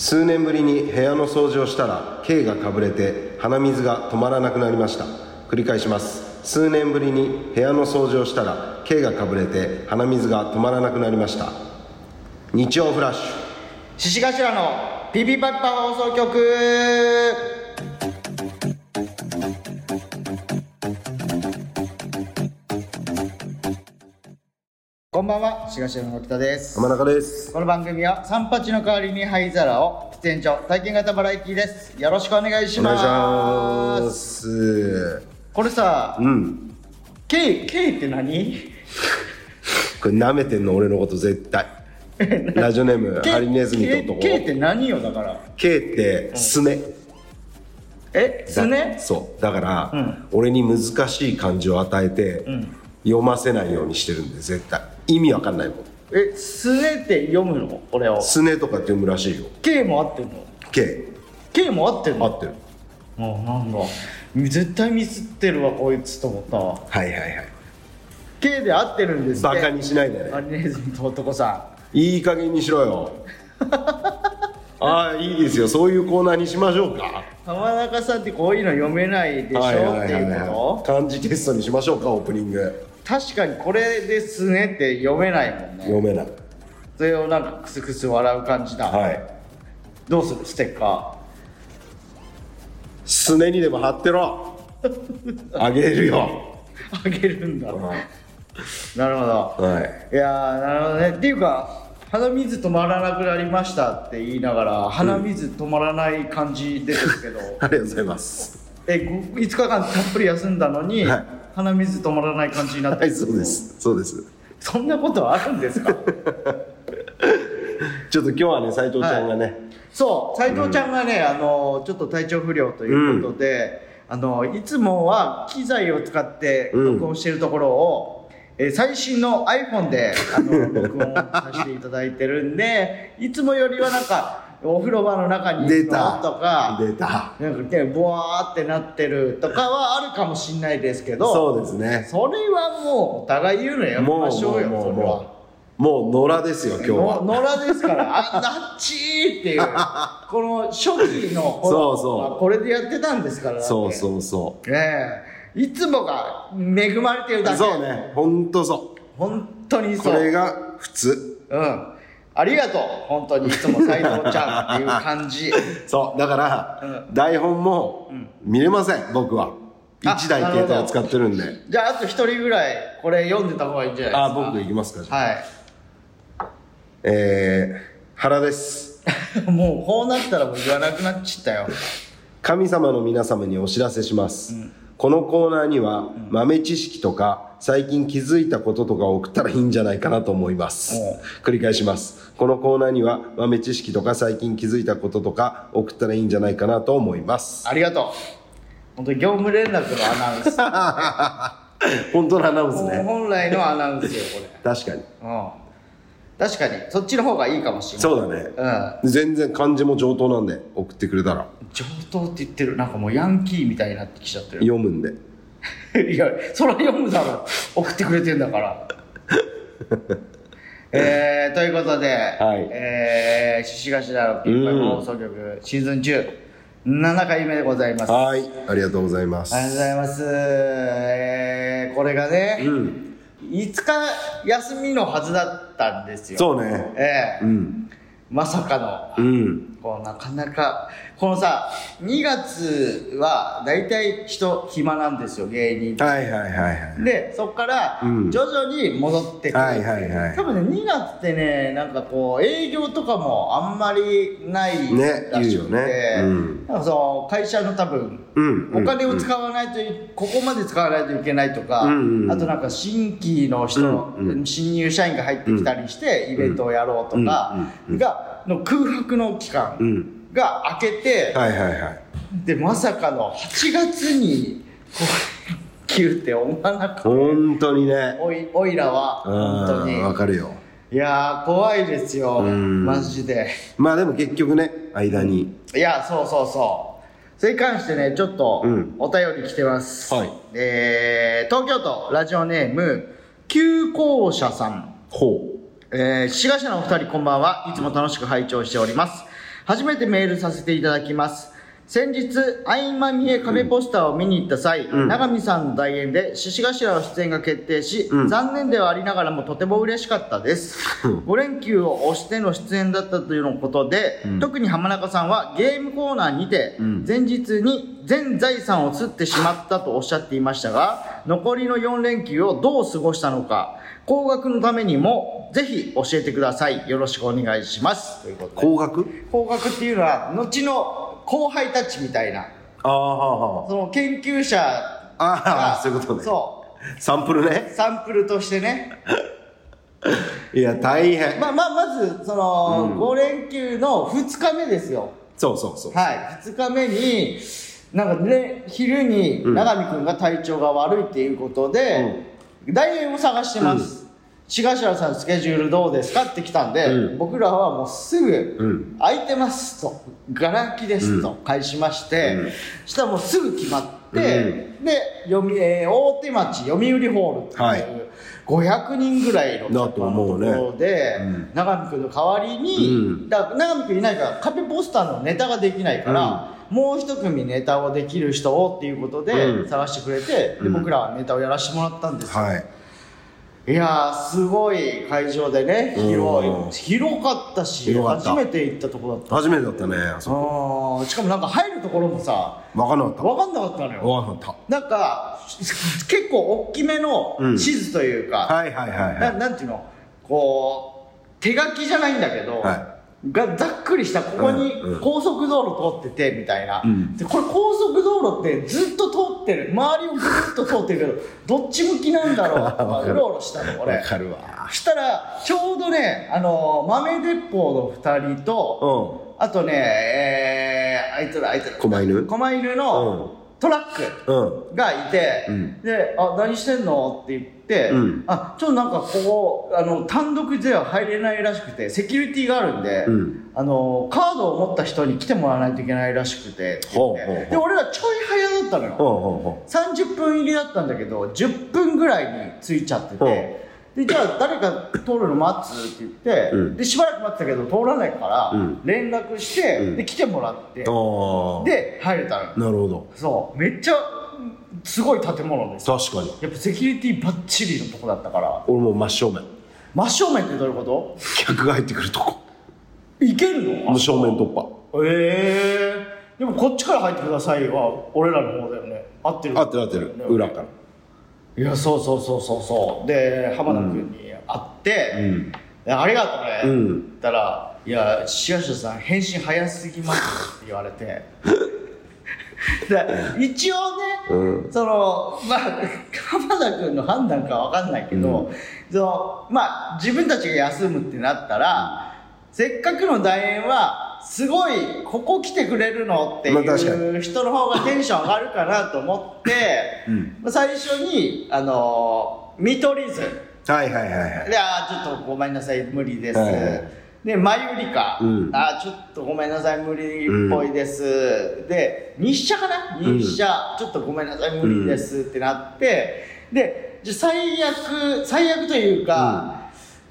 数年ぶりに部屋の掃除をしたら K がかぶれて鼻水が止まらなくなりました。繰り返します。数年ぶりに部屋の掃除をしたら K がかぶれて鼻水が止まらなくなりました。日曜フラッシュ。獅子頭のピピパッパ放送局こんばんは獅子頭の沖田です。浜中です。この番組は三八の代わりに灰皿を喫煙所体験型バラエティです。よろしくお願いしお願ますいします。これさうん。K, K って何？これ舐めてんの俺のこと絶対。ラジオネームハリネズミと男。K って何よだから。K ってすね、えすねそう。だから、うん。俺に難しい漢字を与えて、ん。読ませないようにしてるんで絶対意味わかんないもん。えすねって読むの？俺を。すねとかって読むらしいよ。K も合ってんの？K K も合ってんの？合ってる。もうなんだ。絶対ミスってるわこいつと思ったわ。はいはいはい。K で合ってるんですバカにしないでハねリネズミと男さいい加減にしろよ。ああいいですよ。そういうコーナーにしましょうか。ん浜中さんってこういうの読めないでしょ、はいはいってはいい。うこ漢字テストにしましょうかオープニング。と確かにこれですねって読めないもんね。読めない。それをなんかクスクス笑う感じだ、はい。どうする？ステッカすねにでも貼ってろ。あげるよ、ーあげるんだ、うんなるほど。はい。いやーなるほどね。っていうか鼻水止まらなくなりましたって言いながら鼻水止まらない感じ出てるけど、ありがとうございます。えご5日間たっぷり休んだのに、はい鼻水止まらない感じになってる。はいそうです。そうです。そんなことあるんですか？ちょっと今日はね斉藤ちゃんがね、そう斉藤ちゃんがね、あのちょっと体調不良ということで、あのいつもは機材を使ってうん。録音しているところを、えー最新の iPhone であの録音させていただいてるんでいつもよりはなんかお風呂場の中にいるの出た。とか出た。なんかねボワーってなってるとかはあるかもしれないですけどそうですね。それはもうお互い言うのやめましょうよもうそれは。もうもう野良ですよ今日は。の野良ですから、あ、ナッチーっていう、この初期の頃そうそう。はこれでやってたんですから、そうそうそう。ええ。いつもが恵まれてるだけ。そうね。本当そ本当にうそう。これが普通。うん。ありがとう。本当にいつも斎藤ちゃんっていう感じ。そうだから、う台本も見れません僕はあ1台携帯を使ってるんでじゃあ、あと一人ぐらい、これ読んでた方がいいんじゃないあですか？僕いきますかじゃあはい。えー、原です もうこうなったらもう言わなくなっちゃったよ。神様の皆様にお知らせします、このコーナーには豆知識とか最近気づいたこととかを送ったらいいんじゃないかなと思います。繰り返します。このコーナーには豆知識とか最近気づいたこととか送ったらいいんじゃないかなと思います。ありがとう。本当に業務連絡のアナウンス。本当のアナウンスね。本来のアナウンスよこれ。確かに。うん確かにそっちの方がいいかもしれない。そうだね。うん。全然漢字も上等なんで送ってくれたら。上等って言ってる。なんかもうヤンキーみたいになってきちゃってる。読むんで。いやそれは読むだろ。送ってくれてんだから。えー、ということで、はい。えー、獅子頭のピンパイうん放送局シーズン17回目でございます。はい。ありがとうございます。ありがとうございます。えー、これがね、うん5日休みのはずだったんですよ。そうね。ええ。うん。まさかの、うん。こうなかなか、このさ、2月は大体人暇なんですよ、芸人。はいはいはいはいで、そこからうん。徐々に戻ってくる。はいはいはい。多分ね、2月ってね、なんかこう、営業とかもあんまりないねらしくて、言うよね。うん。なんかそう、会社の多分、うんお金を使わないとい、ここまで使わないといけないとか、うんうん。うんあとなんか新規の人、うんうん。新入社員が入ってきたりして、イベントをやろうとかうんうん。が、の空白の期間。うんが明けて、はいはいはいで、まさかの8月に、こう、切るって思わなかった。本当にねおい、おいらは、本当に。うんわかるよいやー、怖いですよ。うんマジで。まあでも結局ね間にいや、そうそうそう。それに関してね、ちょっとうんお便り来てます。はいえー、東京都ラジオネーム、急行者さん。ほえー、志賀社のお二人こんばんは。いつも楽しく拝聴しております。初めてメールさせていただきます。先日、合間見え壁ポスターを見に行った際、うん。長見さんの代演で獅子頭の出演が決定し、うん。残念ではありながらもとても嬉しかったです。5連休を押しての出演だったというのことで、うん。特に浜中さんはゲームコーナーにて、うん。前日に全財産を釣ってしまったとおっしゃっていましたが、残りの4連休をどう過ごしたのか、高額のためにも、ぜひ教えてください。よろしくお願いします。ということで。高額高額っていうのは、後の後輩たちみたいな、ああはその研究者ああそういうことねそう。サンプルね？サンプルとしてね。いや大変、まあまあ、まず、その、うん5連休の2日目ですよ。そうそうそうはい、2日目に、なんかね、昼にうん永見君が体調が悪いっていうことで、代演を探してます。志頭さんスケジュールどうですか？って来たんで、うん。僕らはもうすぐ、うん空いてますと、ガラ空きですと返しまして、うん。そしたらもうすぐ決まって、で、読み、えー大手町読売ホールっていう、はい。500人ぐらいのだところで、うん。永見君の代わりに、うん。だから永見君いないから壁ポスターのネタができないから、もう一組ネタをできる人をっていうことでうん。探してくれて、でうん。僕らはネタをやらせてもらったんですよ、はいい、やーすごい会場でね広い。うん。広かったし初めて行ったとこだった。初めてだったねあそしかもなんか入るところもさ分かんなかった。分かんなかったのよ。分かんなかっなんか結構大きめの地図というか、たはいはいはいはない。なんていうの？こう手書きじゃないんだけど、はがざっくりしたここにうんうん。高速道路通っててみたいな、うん。でこれ高速道路ってずっと通ってる。周りをぐるっと通ってるけどどっち向きなんだろうとわか うろうろしたのい俺。分かるわ。そしたらちょうどねあの豆鉄砲の2人とうあとねえー、あいつらあいつら。狛犬？狛犬のトラック、がいて、うん。で「あ何してんの?」って言って「うん。あちょっとなんかここあの単独では入れないらしくてセキュリティがあるんで、うん。あのカードを持った人に来てもらわないといけないらしくてで俺らちょい早だったのよ、ほうほうほ30分入りだったんだけど10分ぐらいに着いちゃっててでじゃあ誰か通るの待つって言って、うん。でしばらく待ってたけど通らないから、うん。連絡して、うん。で来てもらって、うああで入れたの。よなるほど。そう。めっちゃすごい建物です。確かに。やっぱセキュリティバッチリのとこだったから。俺もう真正面。真正面ってどういうこ客が入ってくるとこ。といけるの？もう正面突破。ええでもこっちから入ってくださいは俺らの方だよね。合ってる。合ってる合ってる。裏からいやそうそうそうそうそう。で浜田君に会って、うん。でありがとうね、うん。言ったら「いやシアシャさん返信早すぎます」って言われて。で一応ね、うん。そのまあ浜田君の判断かわかんないけど、うそのまあ自分たちが休むってなったら、せっかくの大演はすごいここ来てくれるのっていう人の方がテンション上がるかなと思って、うん。まあ最初にあの見取り図。はいはいはいはい。で、あーちょっとごめんなさい、無理です。はい。はいで、マユリカ、うん。あーちょっとごめんなさい、無理っぽいです。で、日射かな？うん。日射、ちょっとごめんなさい、無理ですってなって、で、じゃあ最悪、最悪というか、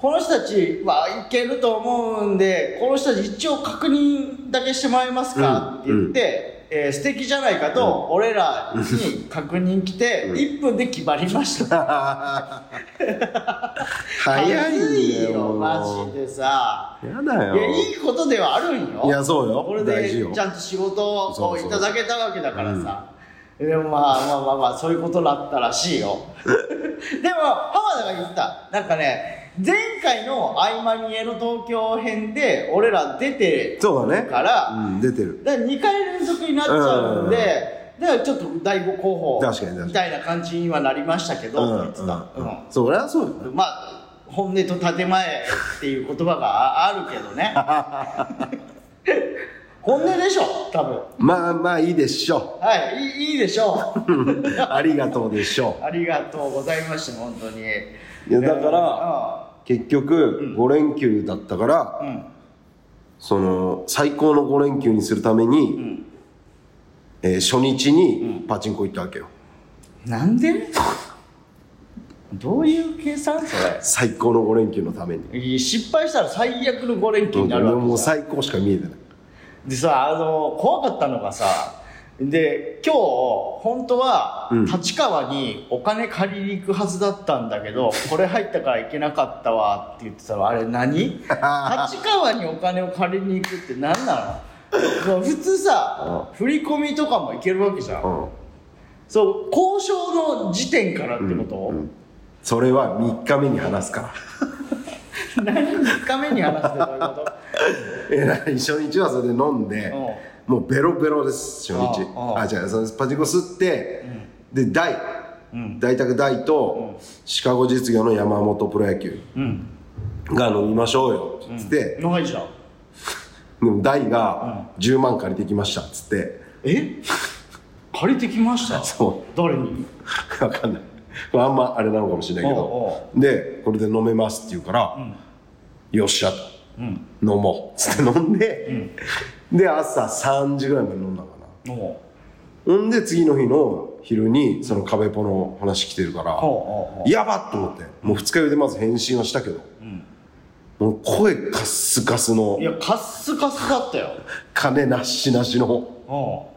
この人たちはいけると思うんで、この人たち一応確認だけしてもらえますか、うん。って言って、えー素敵じゃないかと、俺らに確認来て、うん。1分で決まりました。早いよ。マジでさ。やだよ。いやいいことではあるんよ。いやそうよ。これでちゃんと仕事をいただけたわけだからさ。でもまあまあまあまあそういうことだったらしいよ。でも浜田が言った。なんかね前回の「合間見えの東京編」で俺ら出てそうだね。からうん出てる。だから2回連続になっちゃうんで、だからちょっと第5候補みたいな感じにはなりましたけど、うんうんうん。そりゃそうよまあ本音と建前っていう言葉がああるけどね。本音でしょ多分。まあまあいいでしょはいいいでしょう。う ありがとうでしょありがとうございました本当に。いやだからう結局5連休だったから、うん。うんその最高の5連休にするために、ん。えー初日にパチンコ行ったわけよ、なんで？どういう計算？それ。最高の5連休のために。いい失敗したら最悪の5連休になるわけもう最高しか見えてない。でさあの怖かったのがさで今日本当はうん。立川にお金借りに行くはずだったんだけど、これ入ったから行けなかったわって言ってたの。あれ何？立川にお金を借りに行くって何なの？普通さ振り込みとかも行けるわけじゃん、うん。そう交渉の時点からってこと、うんそれは3日目に話すから。何3日目に話してどういうこと？えな初日はそれで飲んでもうベロベロです初日。あああ違うそのパチンコ吸って、で大。うん。大宅大と、シカゴ実業の山本プロ野球うん。が飲みましょうよって。言って、長いじゃん。でも大が10万借りてきましたっつって。え？借りてきました？そ誰に？う分かんない。あんまあれなのかもしれないけど。でこれで飲めますって言うから、よっしゃと。うん。飲もう。っつって飲んで、で朝3時ぐらいまで飲んだかな。おほんで次の日の昼にその壁ポの話来てるから、やばっと思って。もう二日酔いでまず返信はしたけど、もう声カッスカスのいやカッスカスだったよ。金なしなしの。お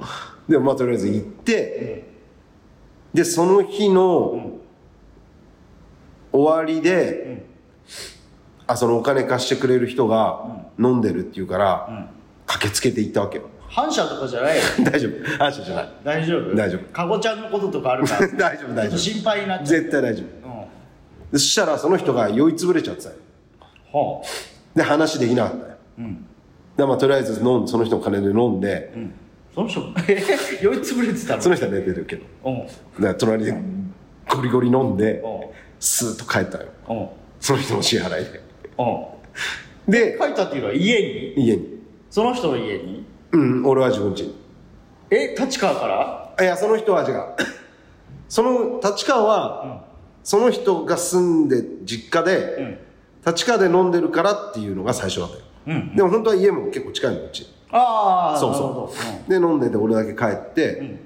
でまあとりあえず行って、でその日の終わりで、あそのお金貸してくれる人が飲んでるって言うから、駆けつけて行ったわけよ。反射とかじゃないよ。大丈夫。反射じゃない。大丈夫？大丈夫。かごちゃんのこととかあるから。大丈夫大丈夫。心配になっちゃう。絶対大丈夫。うん。でそしたらその人が酔いつぶれちゃってたよほで話できなかったよ。ううん。でまあとりあえず飲んその人の金で飲んで、うん。その人え 酔いつぶれてたの？その人は寝てるけど。うん。だから隣でゴリゴリ飲んでうん。スーッと帰ったよ。うん。その人の支払いで。うん。で書いたっていうのは家に？家にその人の家に？うん俺は自分家。にえ立川から？あいやその人は違う。その立川は、その人が住んで実家で、うん。立川で飲んでるからっていうのが最初だったよ、うんでも本当は家も結構近いのうち。ああそうそう。で飲んでて俺だけ帰って、ん。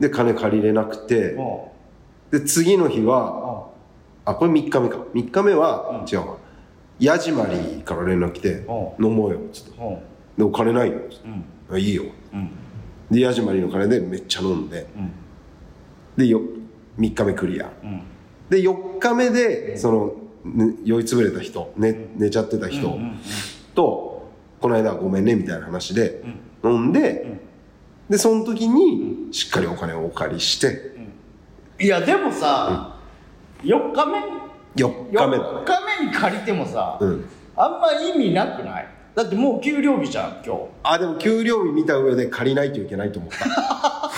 で金借りれなくてで次の日うはおあこれ3日目か。3日目は、違うわヤジマリーから連絡来てう飲もうよっつって。でお金ないよっつっていいよ。うん。でヤジマリーの金でめっちゃ飲んで。うん。でよ3日目クリア。うん。で4日目でその、ね酔いつぶれた人、ね、寝ちゃってた人と、この間はごめんねみたいな話で飲んで、でその時にしっかりお金をお借りして。いやでもさ、4日目4 4日目だね。日目に借りてもさ、うん。あんま意味なくない？だってもう給料日じゃん今日。あでも給料日見た上で借りないといけないと思った。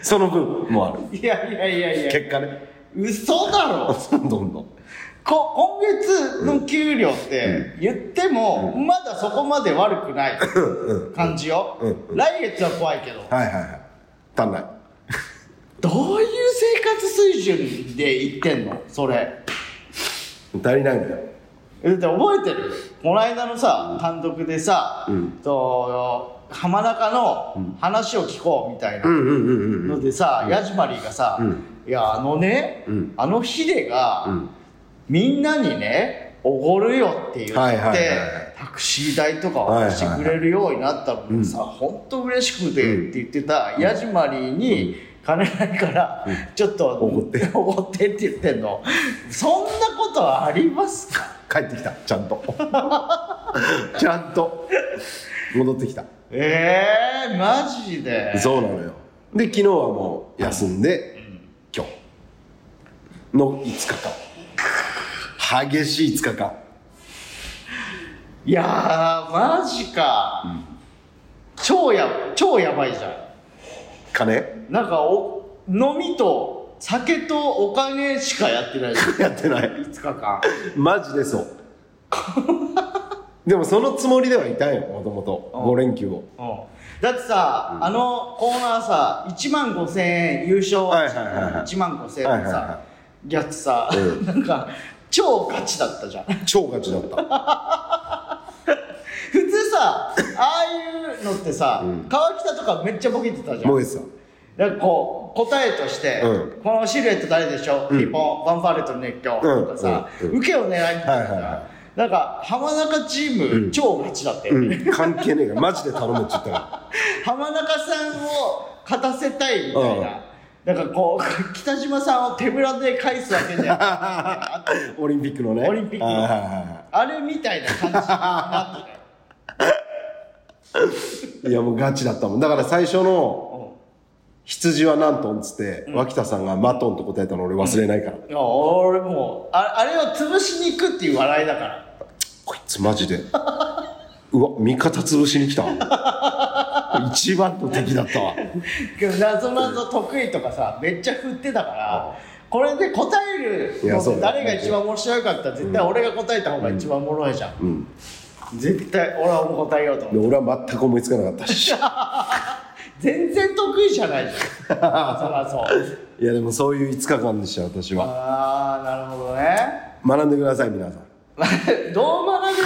その分もある。いやいやいやいや。結果ね。嘘だろ！どんどん。どんこ今月の給料って言っても、まだそこまで悪くない感じよ、うん。来月は怖いけど。はいはいはい。足んないどういう生活水準で言ってんの？それ。足りないのよ。だって覚えてる？この間のさ単独でさ、うん。と浜中の話を聞こうみたいなのでさ、ヤジマリーがさ、うん。いやあのね、うん。あのヒデが、うん。みんなにねおごるよって言って、はいはいはいはい。タクシー代とか渡してくれるようになったのにさ、本当嬉しくてって言ってた、ヤジマリーに金ないから、ちょっとおごって。おごってって言ってんの。そんなことありますか？帰ってきたちゃんと。ちゃんと。戻ってきた。ええー、マジで？そうなのよ。で昨日はもう休んで、今日。の5日間。激しい5日間。いやーマジか、超や超やばいじゃん金？なんかお飲みと酒とお金しかやってない。やってない。5日間。マジでそう。でもそのつもりではいたんよもともと。うん。5連休を。うん。だってさ、あのコーナーさ1万5000円優勝。はいはいはいはい。1万5000円のさやつさ、うん。なんか超ガチだったじゃん。超ガチだった普通さああいうのってさ、川北とかめっちゃボケてたじゃん。もえさなんかこう答えとして、うん。このシルエット誰でしょ？う、ピンポンファンファーレと熱狂とかさ、うん。うん。うん。受けを狙いに行ったじゃん、はいはいはなんか浜中チーム、超ガチだって、うん。関係ねえから。マジで頼むって言ったか 浜中さんを勝たせたいみたいな、なんかこう北島さんを手ぶらで返すわけじゃん。オリンピックのね。オリンピックの。あれみたいな感じになっていいやもうガチだったもん。だから最初の羊は何トンっつって、脇田さんがマトンと答えたの俺忘れないから、いや俺もうああれを潰しに行くっていう笑いだから。こいつマジで。うわ味方潰しに来た一番の敵だったわ。けど謎々得意とかさめっちゃ振ってたからこれで答える誰が一番面白いかったら絶対俺が答えた方が一番おもろいじゃん、うん絶対俺はもう答えようと思って。で俺は全く思いつかなかったし。全然得意じゃないじゃん。そらそう。いやでもそういう5日間でした私は。ああなるほどね。学んでください皆さん。どう学べばいいの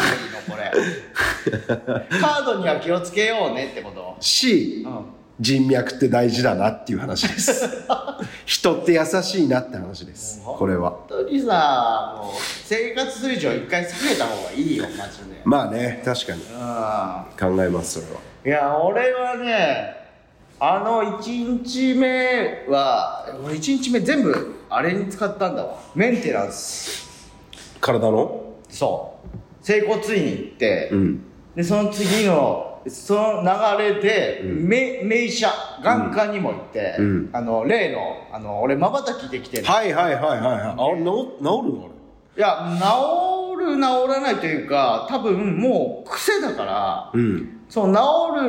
これ。カードには気をつけようねってこと？し、うん人脈って大事だなっていう話です。人って優しいなって話です。これは本当にさもう生活水準一回下げた方がいいよマジで。まあね確かに。うん。考えますそれは。いや俺はねあの1日目は俺1日目全部あれに使ったんだわ。メンテナンス。体の？そう。整骨院に行って、うん。でその次のその流れで、め名医者眼科にも行って、うん。あの例のあの俺まばたきできてるはいはいはいはいはい。あ治治るの？いや治る治らないというか多分もう癖だからあれうん。その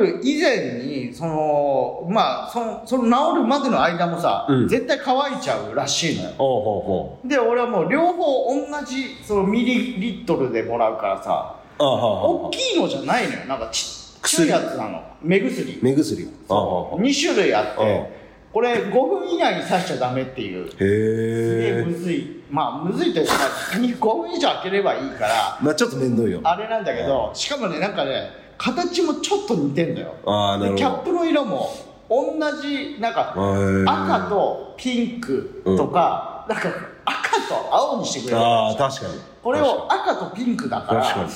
治る以前にそのまあそのその治るまでの間もさ、うん。絶対乾いちゃうらしいのよ。ほうほうほで俺はもう両方同じそのミリリットルでもらうからさ大きいのじゃないのよ。なんかちっちゃいやつなの目薬目薬ああはあは2種類あっうんてこれ5分以内に刺しちゃダメっていうへえむずいまあむずいというか5分以上開ければいいからまあちょっと面倒いよあれなんだけどしかもねなんかね形もちょっと似てんだよ。ああなるほど。でキャップの色も同じなんか赤とピンクとか、なんか赤と青にしてくれるああ確かに。これを赤とピンクだから確かに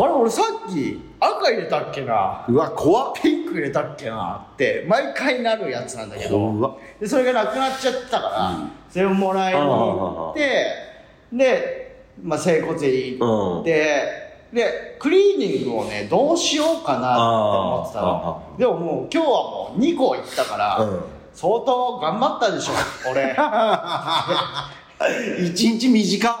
あれ俺さっき赤入れたっけな？うわ怖っ。ピンク入れたっけなって毎回なるやつなんだけど。でそれがなくなっちゃったから、それをもらいに行ってで、まあ、整骨院行って、でクリーニングをねどうしようかなって思ってたの。あでももう今日はもう2個行ったから、うん。相当頑張ったでしょ俺。一日短っ。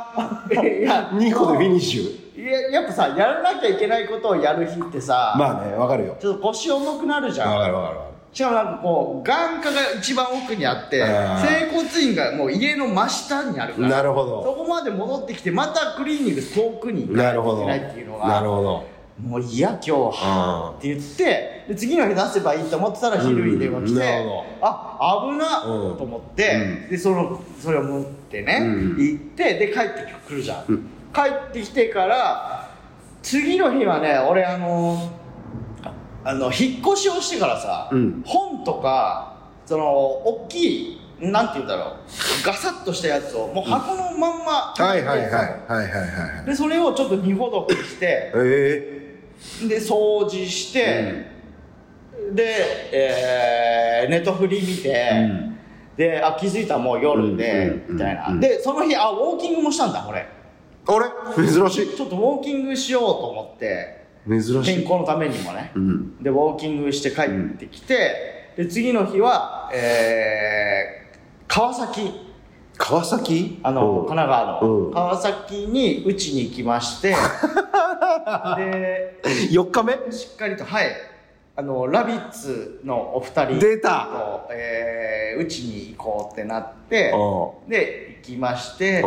いや。2個でフィニッシュ？いややっぱさやらなきゃいけないことをやる日ってさ、まあねわかるよ。ちょっと腰重くなるじゃん。わかるわかるわかしかもなんかこう眼科が一番奥にあって整骨院がもう家の真下にあるからなるほそどこまで戻ってきてまたクリーニング遠くに行かなるほどないけないっていうのなるがほど。もう嫌今日はあって言ってで次の日出せばいいと思ってたら昼に電話来て、うん。あ危なうんと思って、でそのそれを持ってね、うん。行ってで帰ってくるじゃん、うん帰ってきてから次の日はね俺あのあの引っ越しをしてからさ、うん。本とかその大きいなんて言うんだろうガサッとしたやつをもう箱のまんま、はいはいはいはいはいはい。はいでそれをちょっと荷ほどきしてえで掃除して、で、えーネットフリ見て、うん。であ気づいたらもう夜で、うんみたいな、うんでその日あウォーキングもしたんだ俺。えあれ？珍しい。ちょっとウォーキングしようと思って珍しい。健康のためにもね、うん。でウォーキングして帰ってきて、で次の日は、えー川崎。川崎？あのう。ん神奈川の、う。ん川崎に打ちに行きまして で4日目？しっかりとはい。あのラビッツのお二人出た。と、えー、うちに行こうってなってう。で行きまして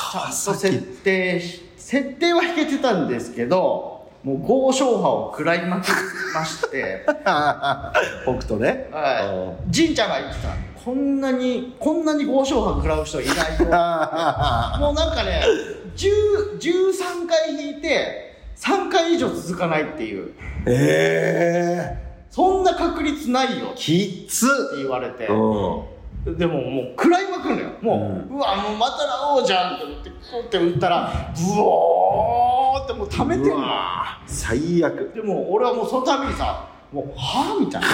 うんちゃんと設定設定は引けてたんですけどもう豪商派を食らいまくりまして。北斗ね。はい。じん。ちゃんが言ってた。こんなにこんなに豪商派食らう人いないよ。もうなんかね10 13回引いて3回以上続かないっていう。ええそんな確率ないよ。ってきつ言われて。うんでももう食らいまくるのよ。もう、うわもうまた会おうじゃんって思ってこうって打ったらブオーっもう貯めてんの。最悪。でも俺はもうそのためにさもうはあみたいな。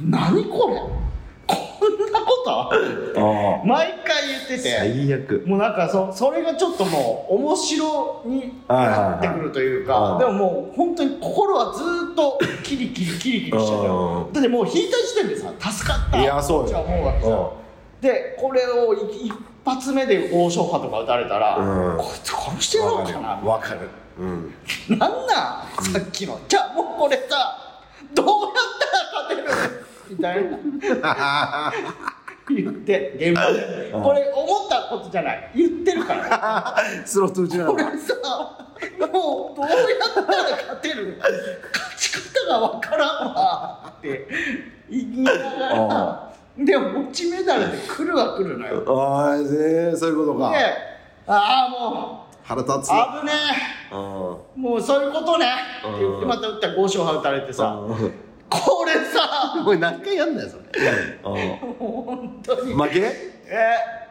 何これ？こんなこと？毎回言ってて。最悪。もうなんかそそれがちょっともう面白になってくるというかでももう本当に心はずーっとキリキリキリキリしてるうんだってもう引いた時点でさ助かったいやそうよ。じゃ思うわけさでこれをい一発目で王将派とか打たれたら、うん。こいつ殺してやろうかなわかる。うん。なんなん？さっきの、じゃあもうこれさどうやったら勝てる？みたいな。言って現場で。うん。これ思ったことじゃない。言ってるから。スロット打ちなこれさもうどうやったら勝てる勝ち方がわからんわって。言いながら。でも持ちメダルで来るは来るのよ。ああねそういうことか。でああも腹立つ。う危ねえ。うん。もうそういうことね。って言ってうんまた打ったら5勝派打たれてさ。うんこれさ。おい何回やんだよそれ。本当に。うん負け？えー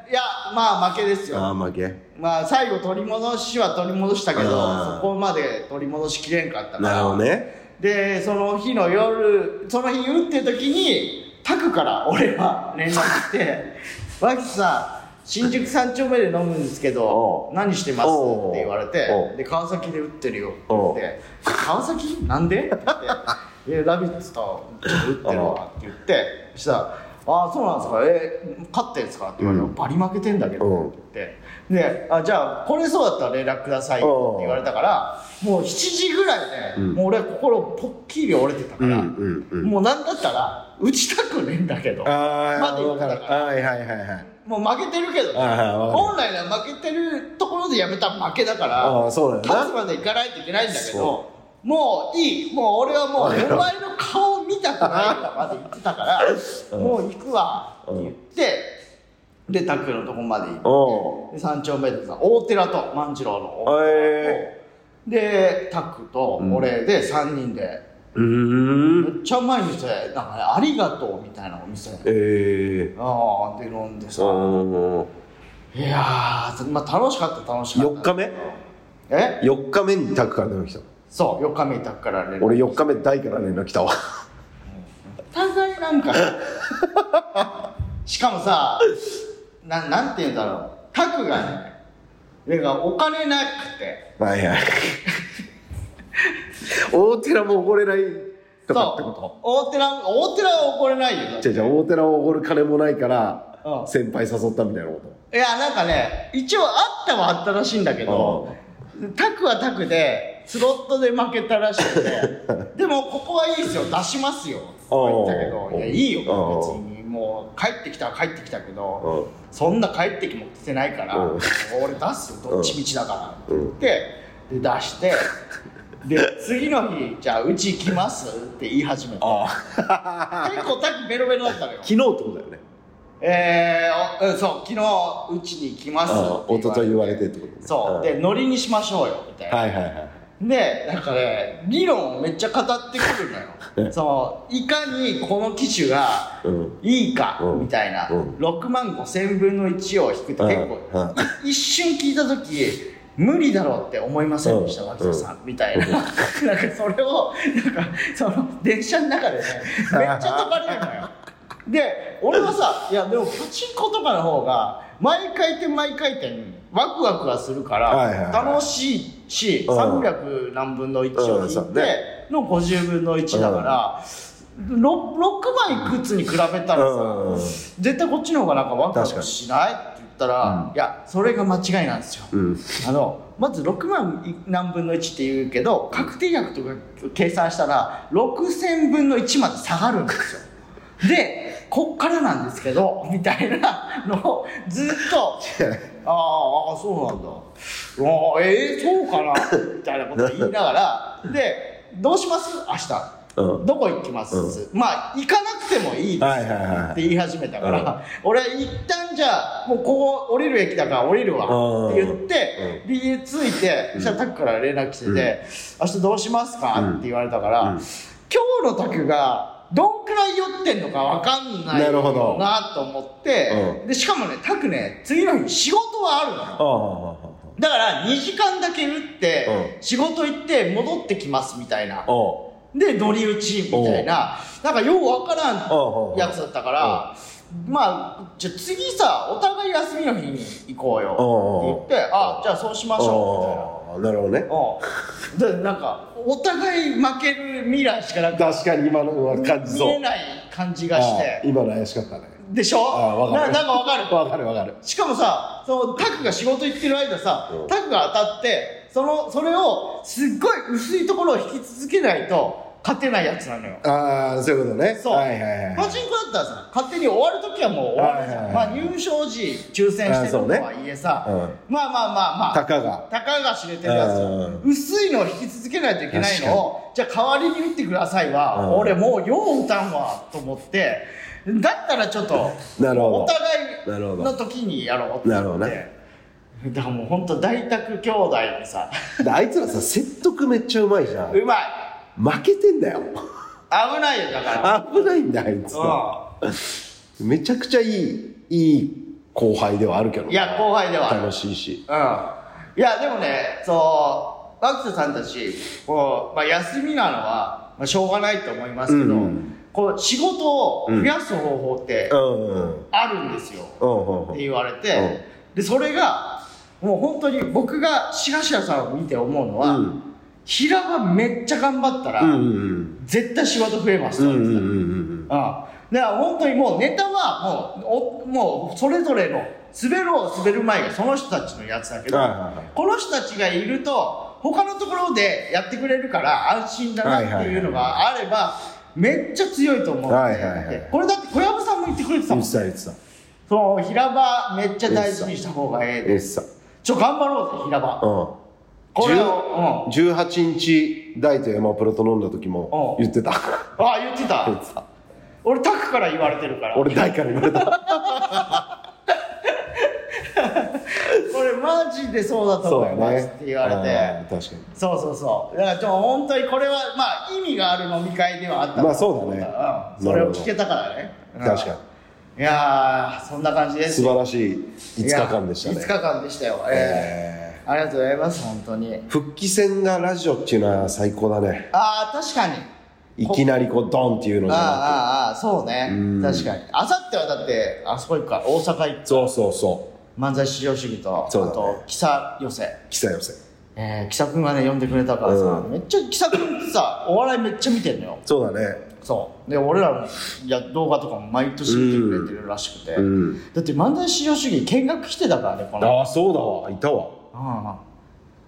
いやまあ負けですよ。ああ負け。まあ最後取り戻しは取り戻したけどうん。そこまで取り戻しきれんかったから。なるほどね。でその日の夜その日打ってる時にタクから俺は連絡来て「脇さん新宿三丁目で飲むんですけど何してます?」って言われてで川崎で打ってるよって言って「川崎？なんで?」って言って「いやラビッツと打ってるわ」って言ってそしたら「ああそうなんですか。え勝ってんですか?」って言われて、うん。バリ負けてんだけど」うん。って。言ってであじゃあこれそうだったら連絡くださいよって言われたからもう7時ぐらいで、うん。もう俺心ポッキリ折れてたから、うんうんうん。もうなんだったら打ちたくねえんだけどあまだ言ってたから。はいはいはいはい。もう負けてるけどね本来は負けてるところでやめたら負けだからああそうだよな。勝つまでいかないといけないんだけそどもういい。もう俺はもうお前の顔見たくないとかまで言ってたから うん。もう行くわ。って言ってでタクのとこまで行って三丁目でさ大寺と万次郎の大寺と、え。でタクと俺で3人で、うーん。めっちゃうまい店。なんかねありがとうみたいなお店。ええ。ああで飲んでさ。うんいやー、まあ、楽しかった楽しかった。4日目？え？4日目にタクから連絡来たそう4日目タクから連絡。俺4日目大から連絡来たわ。お互いなんか。しかもさななんて言うんだろう。タクがねなんかお金なくて。はいはい。大寺もおごれないとかってこそう。大寺大寺は怒れないよ。じゃあじゃあ大寺をおごる金もないからうん。先輩誘ったみたいなこいやなんかね一応あったはあったらしいんだけどタクはタクでスロットで負けたらしくて。でもここはいいですよ。出しますよ。とか言ったけどうん。いやいいよ。うん別にもう帰ってきたら帰ってきたけとどそんな帰ってきも来てないからうん。俺出すよ。どっちみちだから。って言ってで出して。で次の日じゃあうち行きますって言い始めて。結構タクベロベロだったのよ。昨日ってことだよね。えー、おうんそう昨日うちに行きますって一昨日言われてってことね。そう。でノリにしましょうよみたいな、はいはいはいでなんかね理論をめっちゃ語ってくるのよ。え そういかにこの機種がうん。いいかうん。みたいな、うん。6万5千分の1を引くと結構、一瞬聞いた時無理だろうって思いませんでした、うん。脇田さん、みたいな。なんかそれをなんかその電車の中でねめっちゃ解かれるのよ。で俺はさいやでもパチンコとかの方が毎回転毎回転ワクワクはするから、楽しいし、うん。300何分の1をうん引いての50分の1だから、6, 6枚いくつに比べたらさ、うん。絶対こっちの方がなんかワクワクしないって言ったら、いやそれが間違いなんですよ。うん。あのまず6万何分の1って言うけど確定額とか計算したら6000分の1まで下がるんですよ。でこっからなんですけどみたいなのをずっとああそうなんだ。ああええそうかな みたいなこと言いながらでどうします？明日。うん。どこ行きます、まあ行かなくてもいいです。はいはいはいって言い始めたから、俺一旦じゃあもうここ降りる駅だから降りるわ。うん。って言って、で家着いてそしたらタクから連絡来てて、明日どうしますか？って言われたから、うん。今日のタクがどんくらい酔ってんのかわかんないなるほど。よなと思って、うでしかもねタクね次の日仕事はあるのよ。だから2時間だけ打ってう仕事行って戻ってきますみたいな。おで乗り打ちみたいな。なんかようわからんやつだったからまあじゃあ次さお互い休みの日に行こうよって言ってあじゃあそうしましょうみたいななるほどね。うんでなんかお互い負ける未来しかなんか確かに今のは感じそう。見えない感じがして。今の怪しかったね。でしょ？あわかる。ななんかわかる。わかるわかる。しかもさそのタクが仕事行ってる間さ、うん。タクが当たってそのそれをすっごい薄いところを引き続けないと勝てないやつなのよ。ああそういうことね。そう、はいはいはいパチンコだったらさ勝手に終わる時はもう終わるじゃん、はいはいはい。まあ入賞時抽選してるとはいえさ、あそうねまあまあまあまあ。たかが。たかが知れてるやつうん。薄いのを引き続けないといけないのをじゃあ代わりに打ってくださいは、うん。俺もうよう打たんわと思って。だったらちょっとなるほど。お互いの時にやろうってなるほど思ってだからもう本当大宅兄弟でさ。であいつらさ説得めっちゃうまいじゃん。うまい負けてんだよ。危ないよだから。危ないんだよあいつはめちゃくちゃいいいい後輩ではあるけど。いや後輩ではある。楽しいし。うん。いやでもねそうワクトさんたちこう、まあ、休みなのは、まあ、しょうがないと思いますけど、うん。こう仕事を増やす方法ってあるんですよ、うんうんって言われて、でそれがもう本当に僕が志頭さんを見て思うのは、うん平場めっちゃ頑張ったら、うんうん絶対仕事増えますと、うんうんうんうんうん。だから本当にもうネタはもうおもうそれぞれの滑ろう滑る前がその人たちのやつだけど、はいはいはい。この人たちがいると他のところでやってくれるから安心だなっていうのがあればめっちゃ強いと思う。はいはいはい。でこれだって小籔さんも言ってくれてたもん。言ってた言ってた。その平場めっちゃ大事にした方がええで言ってた。ちょ頑張ろうぜ平場。うんこれを、うん、18日大と山プロと飲んだ時もうん。言ってた。あ言ってた。言ってた。俺タクから言われてるから。俺大から言われた。これマジでそうだと思いますって言われて。うん確かに。そうそうそう。だからちょ本当にこれはまあ意味がある飲み会ではあったまあそうだね。うん。それを聞けたからね。確かに。にいやーそんな感じです素晴らしい5日間でしたね。5日間でしたよ。えええありがとうございます。本当に。ー復帰戦がラジオっていうのは最高だね。ああ確かに。いきなりこうドンっていうのじゃなああああああそうね。うん。確かに。あさってはだってあそこ行くから大阪行くくそうそうそう。漫才至上主義と、そうだね。あと木佐寄せ。来たよせ。えー、木佐君がね呼んでくれたからさ、うん。めっちゃ木佐君ってさお笑いめっちゃ見てんのよ。そうだね。そう。で俺らのいや動画とかも毎年見てくれてるらしくて、うん。だって漫才至上主義見学来てたからねこのああそうだわ。いたわ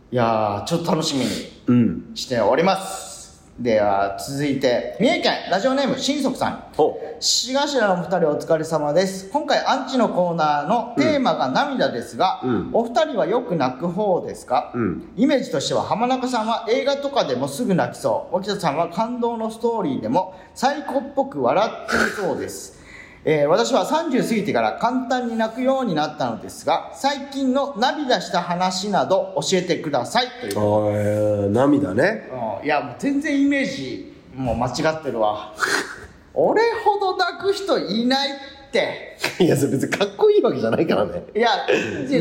いやーちょっと楽しみにうんしております。では続いて三重県ラジオネーム新足さん。お。志頭のお二人お疲れ様です。今回アンチのコーナーのテーマが涙ですが、うん。お二人はよく泣く方ですか、うん。イメージとしては浜中さんは映画とかでもすぐ泣きそう。脇田さんは感動のストーリーでもサイコっぽく笑っていそうです、えー私は30過ぎてから簡単に泣くようになったのですが最近の涙した話など教えてくださいという。あー涙ね。うんいやもう全然イメージもう間違ってるわ。俺ほど泣く人いないって。いやそれ別にかっこいいわけじゃないからね。いや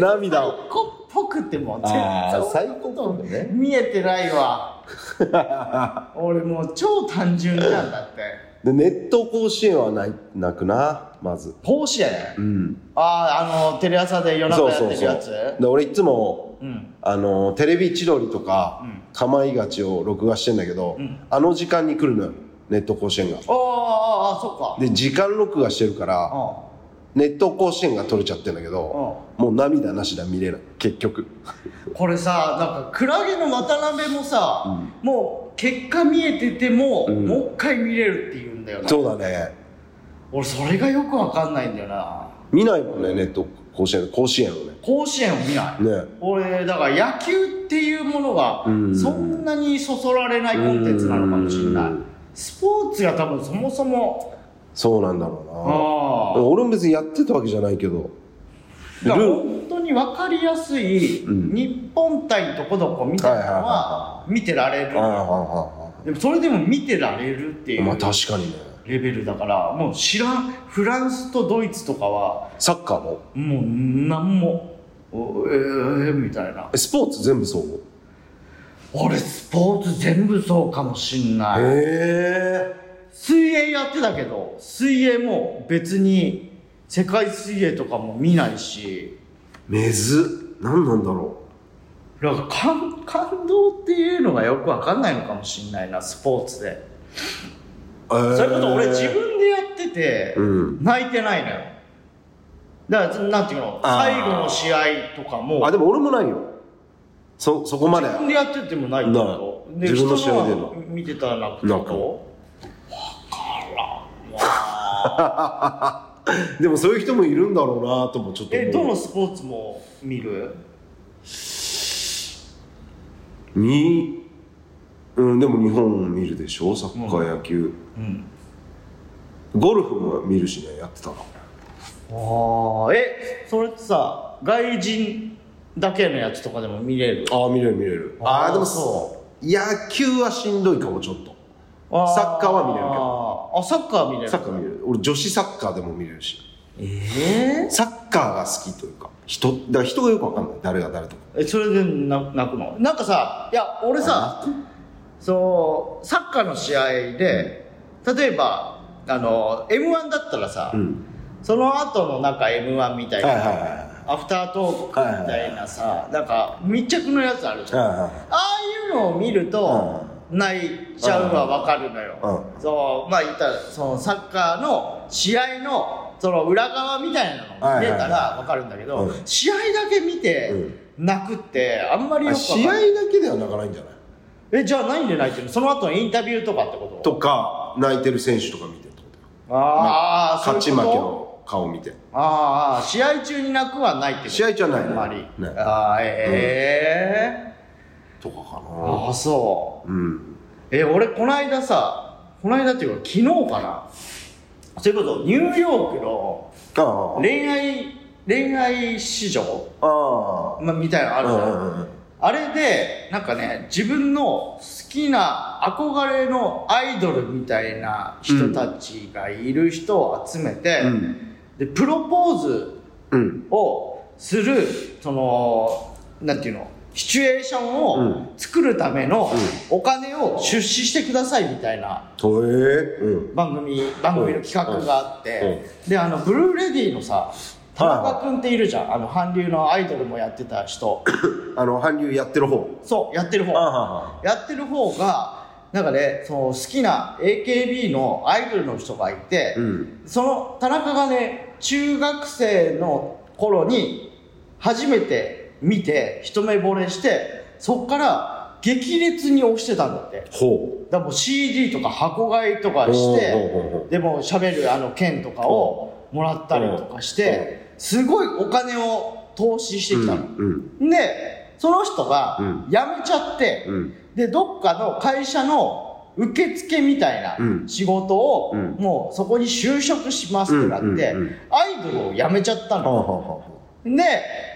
涙を。サイコっぽくってもう全然サイコっぽくね。見えてないわ。俺もう超単純じゃんだってでネット甲子園はない泣くな？まず。甲子園？うん。あああのテレ朝で夜中やってるやつ？で俺いつもうん。あのテレビ千鳥とか、うん。かまいがちを録画してんだけど、うん。あの時間に来るのよネット甲子園が。ああああそっか。で時間録画してるからあネット甲子園が撮れちゃってんだけどもう涙なしでは見れない。結局。これさなんかクラゲの渡辺もさ、もう結果見えてても、うん。もう一回見れるって言うんだよな。そうだね。俺それがよくわかんないんだよな。見ないもんねネット甲子園甲子園をね。甲子園を見ない。ね。俺だから野球っていうものがうん。そんなにそそられないコンテンツなのかもしれない。うん。スポーツが多分そもそもそうなんだろうな。俺も別にやってたわけじゃないけど。ルに分かりやすいうん。日本対どこどこみたいなのは見てられる。でもそれでも見てられるっていうあまあ確かにね。レベルだからもう知らんフランスとドイツとかはサッカーも？もう何もおえー、みたいな。えスポーツ全部そう？俺スポーツ全部そうかもしんない。へ水泳やってたけど水泳も別に世界水泳とかも見ないし。えめず何なんだろなんか感感動っていうのがよくわかんないのかもしんないなスポーツで。うえー。それこそ俺自分でやっててうん。泣いてないのよ。だからなんていうの最後の試合とかも。あでも俺もないよ。そそこまで。自分でやっててもないけど。自分の試合で人の見てたら泣く泣くとわからんわ でもそういう人もいるんだろうなともちょっとえどのスポーツも見る？にうんでも日本見るでしょ？サッカー野球、うん。ゴルフも見るしねやってたら。ああえそれってさ外人だけのやつとかでも見れる？ああ見れる見れる。あーああでもそ野球はしんどいかもちょっと。あサッカーは見れるけどあサッカーは見れる。サッカー見れる。俺女子サッカーでも見れるし。ええサッカーが好きというか。人だから人がよくわかんない。誰が誰とか。えそれでな泣くの？なんかさいや俺さそうサッカーの試合で例えばあの m 1だったらさ、うん。その後のなんか m 1みたいな、はいはいはい。アフタートークみたいなさ、なんか密着のやつあるじゃん、はいはいああいうのを見ると、泣いちゃうはわかるのよ、うそうまあ言ったらそのサッカーの試合のその裏側みたいなのを見れたらわかるんだけど、うん。試合だけ見て泣くってあんまりよく試合だけでは泣かないんじゃない？えじゃあ何で泣いてるの？その後のインタビューとかってこと？とか泣いてる選手とか見てってこと。ああ、勝ち負けの顔見て。とああ試合中に泣くはないってこと？試合中はないあんまり、ない。ああええとかかああそううん。え俺この間さこの間っていうか昨日かな。それこそニューヨークの恋愛恋愛市場、あまあ、みたいなのあるじゃん、うんうんうん。あれでなんかね自分の好きな憧れのアイドルみたいな人たちがいる人を集めて、うん。でプロポーズうん。をするそのなんていうの？シチュエーションうをん。作るためのお金を出資してくださいみたいな番組番組の企画があって、であのブルーレディのさ田中君っているじゃん、あの韓流のアイドルもやってた人。あの韓流やってる方。そうやってる方。あやってる方がなんかねその好きな AKB のアイドルの人がいて、うん。その田中がね中学生の頃に初めて見て一目惚れしてそっから激烈に推してたんだって。ほだからもう CD とか箱買いとかしてでも喋るあの剣とかをもらったりとかしてすごいお金を投資してきたの、うんでその人がうん。辞めちゃって、うん。でどっかの会社の受付みたいなうん。仕事を、うん。もうそこに就職しますってなって、うんうんうん。アイドルを辞めちゃったの、で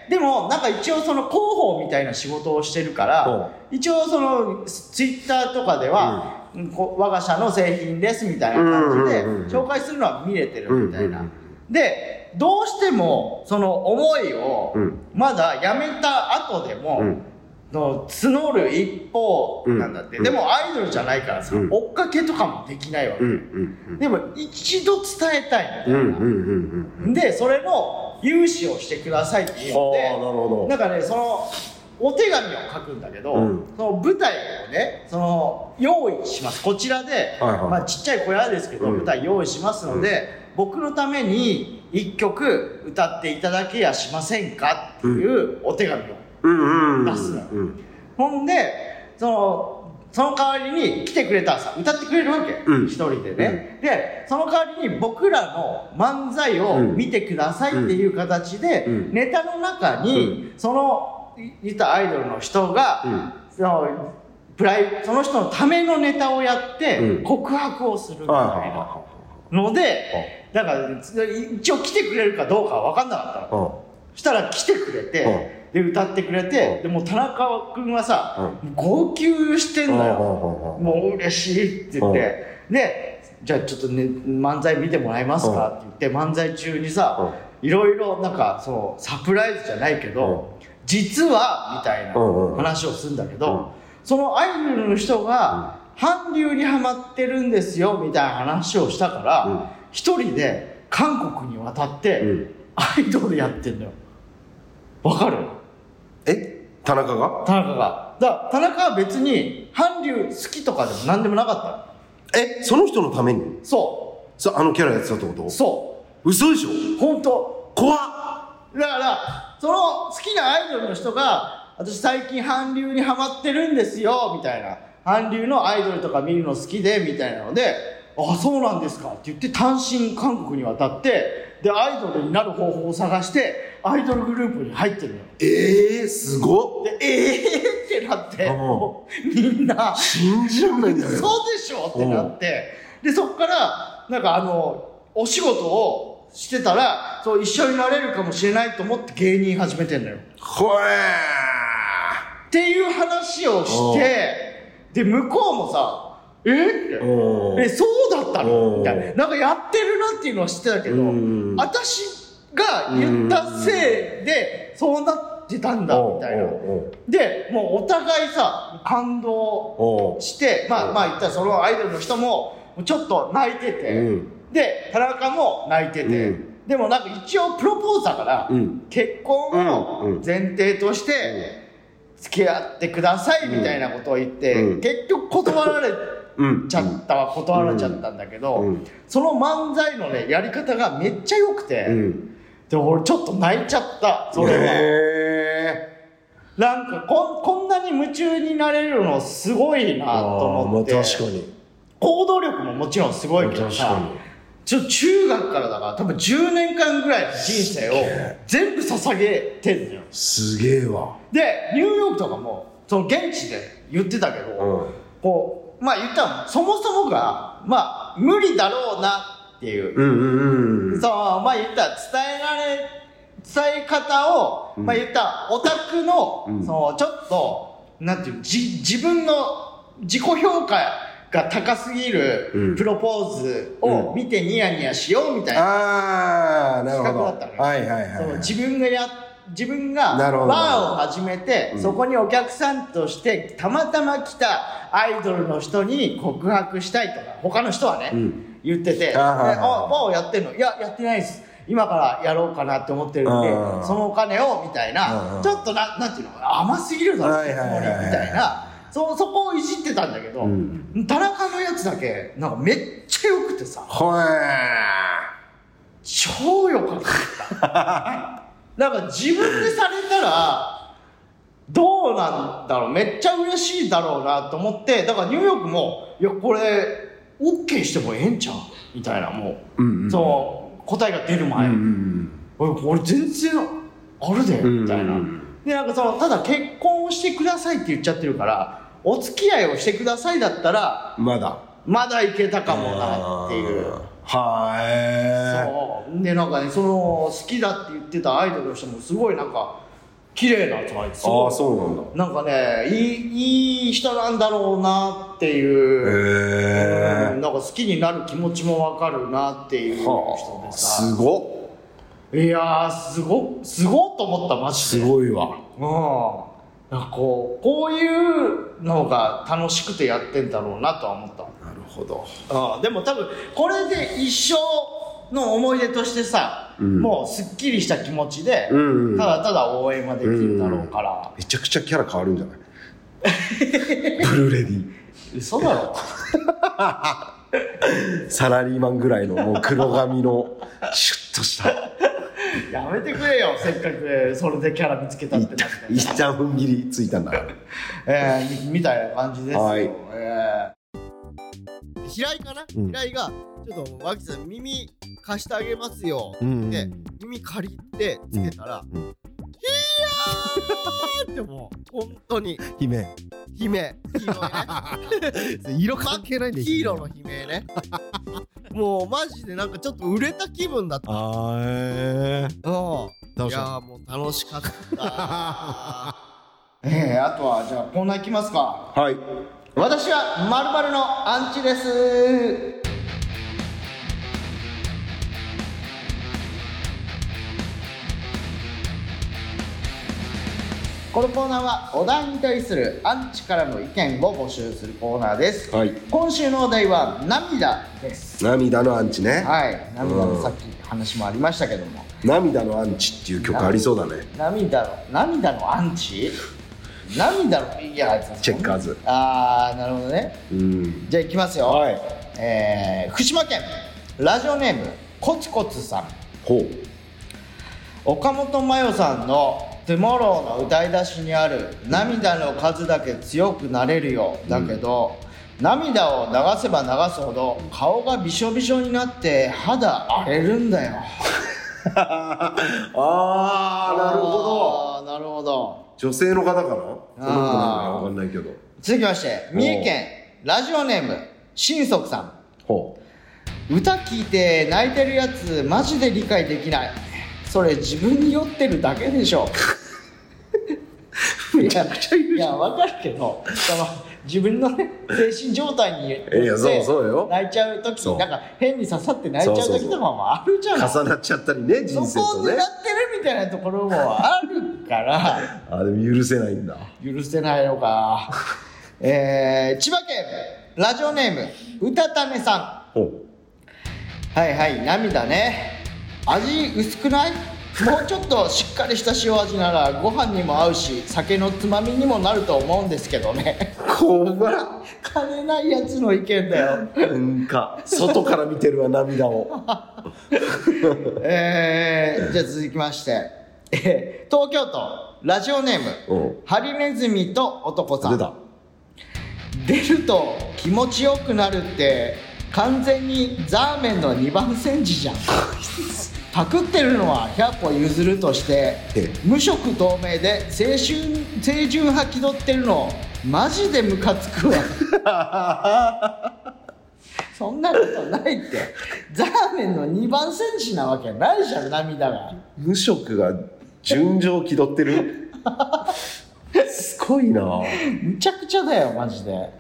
でもなんか一応その広報みたいな仕事をしてるから、ほ一応そのツイッターとかでは、こう我が社の製品ですみたいな感じで紹介するのは見れてるみたいな、でどうしてもその思いをうん。まだ辞めた後でも、うんの募る一方なんだって、うん。でもアイドルじゃないからさ、うん。追っかけとかもできないわけ、うんうん。でも一度伝えたいみたいな、でそれの融資をしてくださいっていうあのであなんかねそのお手紙を書くんだけど、うん。その舞台をねその用意します。こちらで、はいはい。まあ、ちっちゃい小屋ですけど、うん。舞台用意しますので、僕のために一曲歌っていただけやしませんかっていうお手紙を、出すのうん。ほんでそのその代わりに来てくれたらさ歌ってくれるわけ、うん。一人でね、でその代わりに僕らの漫才をうん。見てくださいっていう形で、うん。ネタの中に、そのい言ったアイドルの人が、うん。そのプライその人のためのネタをやってうん。告白をするみたいなはので、だから一応来てくれるかどうかは分かんなかったの。したら来てくれて、で歌ってくれて、でもう田中君はさ、号泣してんのよ、もう嬉しいって言って、でじゃあちょっとね漫才見てもらえますか？って言って漫才中にさ、いろいろなんかそのサプライズじゃないけど、実はみたいな話をするんだけど、うん。そのアイドルの人が韓流にハマってるんですよみたいな話をしたから、うん。一人で韓国に渡って、うん。アイドルやってんのよ。わかる？え？田中が？田中が。だ田中は別に韓流好きとかでも何でもなかったの。え？その人のために？そそあのキャラやってたってこと？う。そ嘘でしょ？う本当。怖っ。だからその好きなアイドルの人が私最近韓流にハマってるんですよみたいな。韓流のアイドルとか見るの好きでみたいなのであそうなんですかって言って単身韓国に渡ってでアイドルになる方法を探してアイドルグループに入ってるのよ。ええー、すごっ。でええー、ってなってうん。もうみんな信じらんないんだよ。そうでしょってなってでそっからなんかあのお仕事をしてたらそう一緒になれるかもしれないと思って芸人始めてんのよ。ほっていう話をしてで向こうもさ「え？っ?」てえそうだったの？うん。みたいな。なんかやってるなっていうのは知ってたけどうん。私が言ったせいでそうなってたんだみたいな。でもうお互いさ感動してまあまあ言ったらそのアイドルの人もちょっと泣いてて、うん。で田中も泣いてて、うん。でもなんか一応プロポーズだから、うん。結婚を前提として付き合ってくださいみたいなことを言って、うん。結局断られうんちゃったは断られちゃったんだけど、うんその漫才のねやり方がめっちゃ良くて、うん。で俺ちょっと泣いちゃったそれは。へなんかこんこんなに夢中になれるのすごいなーと思って、確かに。行動力ももちろんすごいけどさちょ中学からだから多分10年間ぐらいの人生を全部捧げてんのよ。すげえわ。でニューヨークとかもその現地で言ってたけど、うん。こうまあ言ったらそもそもがまあ無理だろうなっていう、うんうんうんそうまあ言ったら伝えられ伝え方を、まあ言ったらオタクの、うん。そのちょっとなんていうじ自分の自己評価が高すぎるうん。プロポーズを見てニヤニヤしようみたいな、ああなるほど。企画だったのよ。はいはいはい自分がや自分がバーを始めて、うん。そこにお客さんとしてたまたま来たアイドルの人に告白したいとか他の人はね、うん。言ってて「であはいはあバーをやってんの？いややってないです。今からやろうかなって思ってるんでうんそのお金を」みたいうんなうん。ちょっとななんていうの？甘すぎるだろみたいな。そそこをいじってたんだけど、うん。田中のやつだけなんかめっちゃ良くてさ。超良かった なんか自分でされたらどうなんだろう。めっちゃ嬉しいだろうなと思ってだからニューヨークもいやこれ OK してもええんちゃうみたいなもう、うんうん。その答えが出るうんう前、ん俺全然あるで、うんみたいな、でなんかそのただ結婚をしてくださいって言っちゃってるからお付き合いをしてくださいだったらまだ。まだいけたかもなっていうはえそう。でなんかねその好きだって言ってたアイドルの人もすごいなんか綺麗なとか言ってすああそうなんだ。なんかねいいいい人なんだろうなっていう、へえうんなんか好きになる気持ちもわかるなっていう人はあ。でさすごっ。いやーすごすごっと思ったマジすでごいわ。うん。なんかこうこういうのが楽しくてやってんだろうなとは思ったほど。ああでも多分これで一生の思い出としてさ、うん。もうすっきりした気持ちで、うんうん。ただただ応援ができるだろうから、めちゃくちゃキャラ変わるんじゃない？ブルーレディ。嘘だろ。サラリーマンぐらいのもう黒髪のシュッとした。やめてくれよせっかくそれでキャラ見つけたってなって。一旦踏ん切りついたんだ。えー、みみたいな感じですよ、はい。えー平井かな、うん。平井がちょっと脇さん耳貸してあげますよ、うんで耳借りてつけたら、うんうん。いやーってもう本当に。姫悲鳴。黄色いね。色関係ないんだよ黄色の悲鳴ね。もうマジでなんかちょっと売れた気分だった。あー。えーうんいやーもう楽しかった。ええあとはじゃあコーナーいきますか。はい私はまるまるのアンチです。このコーナーはお題に対するアンチからの意見を募集するコーナーです、はい。今週のお題は涙です。涙のアンチね、はい。涙のさっき話もありましたけども。涙のアンチっていう曲ありそうだね。涙の涙のアンチ？涙のいやチェッカーズ。ああなるほどね。うん。じゃあいきますよ、はい。えー福島県。ラジオネームコツコツさん。ほう。岡本真代さんの「トゥモロー」の歌い出しにある「涙の数だけ強くなれるよ」だけど、涙を流せば流すほど顔がびしょびしょになって肌荒れるんだよ。ああなるほど。なるほど女性の方かな？わかんないけど。続きまして三重県ラジオネーム新足さん。ほ歌聞いて泣いてるやつマジで理解できない。それ自分に酔ってるだけでしょ。いやいや分かるけど。その自分のね精神状態にそうそうよ。泣いちゃう時なんか変に刺さって泣いちゃう時とかもあるじゃない重なっちゃったりね人生そことを狙ってるねみたいなところもあるから。あでも許せないんだ。許せないのか。えー、千葉県ラジオネームうたたねさん。はいはい涙ね。味薄くない？もうちょっとしっかりした塩味ならご飯にも合うし酒のつまみにもなると思うんですけどね。こば金ないやつの意見だよ。なんか外から見てるわ涙を。えー、じゃあ続きまして、えー東京都ラジオネームうん。ハリネズミと男さん。出た。出ると気持ちよくなるって完全にザーメンの2番煎じじゃん パクってるのは100歩譲るとしてえ無色透明で青春清純派気取ってるのマジでムカつくわ。そんなことないって。ザーメンの2番煎じなわけないじゃん涙が。無色が純情気取ってる？すごいな。はむちゃくちゃだよマジで。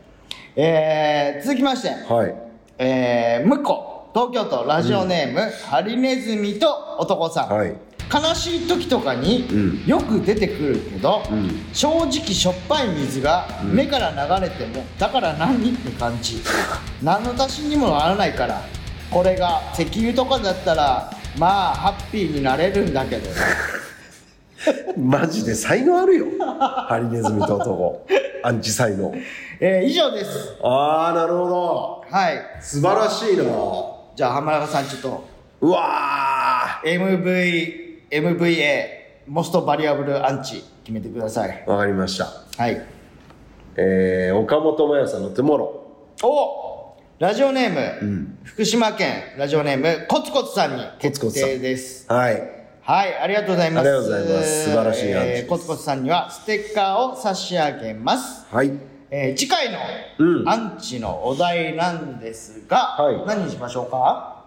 えー、続きまして。い。えー、向こう東京都ラジオネーム、ハリネズミと男さん、はい。悲しい時とかにうん。よく出てくるけど、うん。正直しょっぱい水が目から流れても、だから何って感じ。何の足しにもならないから。これが石油とかだったらまあハッピーになれるんだけど。ね マジで才能あるよ。ハリネズミと男。アンチ才能。えー以上です。ああなるほど。はい。素晴らしいなじゃあ浜中さんちょっと。うわ MV MVA モストバリアブルアンチ決めてください。ーわかりました。はい。えー、岡本真代さんの「トゥモロおラジオネーム、ん。福島県ラジオネームコツコツさんに決定です。ー」はい。はいありがとうございます。ありがとうございます。素晴らしいアンチえーコツコツさんにはステッカーを差し上げます、はいえー次回のうん。アンチのお題なんですが、はい。何にしましょうか？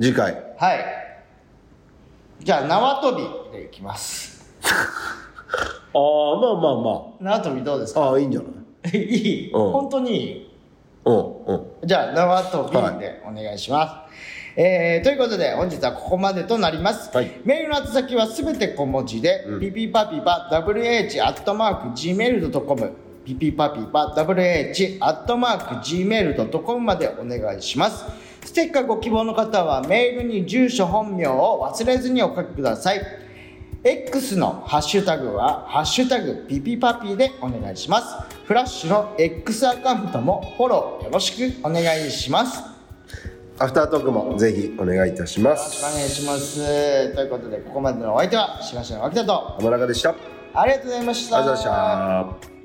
次回。はい。じゃあ縄跳びでいきます。ああまあまあま縄跳びどうですか？あああいいんじゃない？いい、うん。本当にいい？うんうん。じゃあ、縄跳びでお願いします。えーということで、本日はここまでとなります。はい。メールの宛先はすべて小文字で、ピピパピパ wh アットマーク gmail.com ピピパピパ wh アットマーク gmail.com までお願いします。ステッカーご希望の方はメールに住所本名を忘れずにお書きください。X のハッシュタグは、ハッシュタグピピパピでお願いします。フラッシュの X アカウントもフォローよろしくお願いします。よアフタートークもぜひお願いいたしまろしくすお願いします。ということで、ここまでのお相手は、しがしの脇田と、浜中でしたありありがとうございました。がとうございました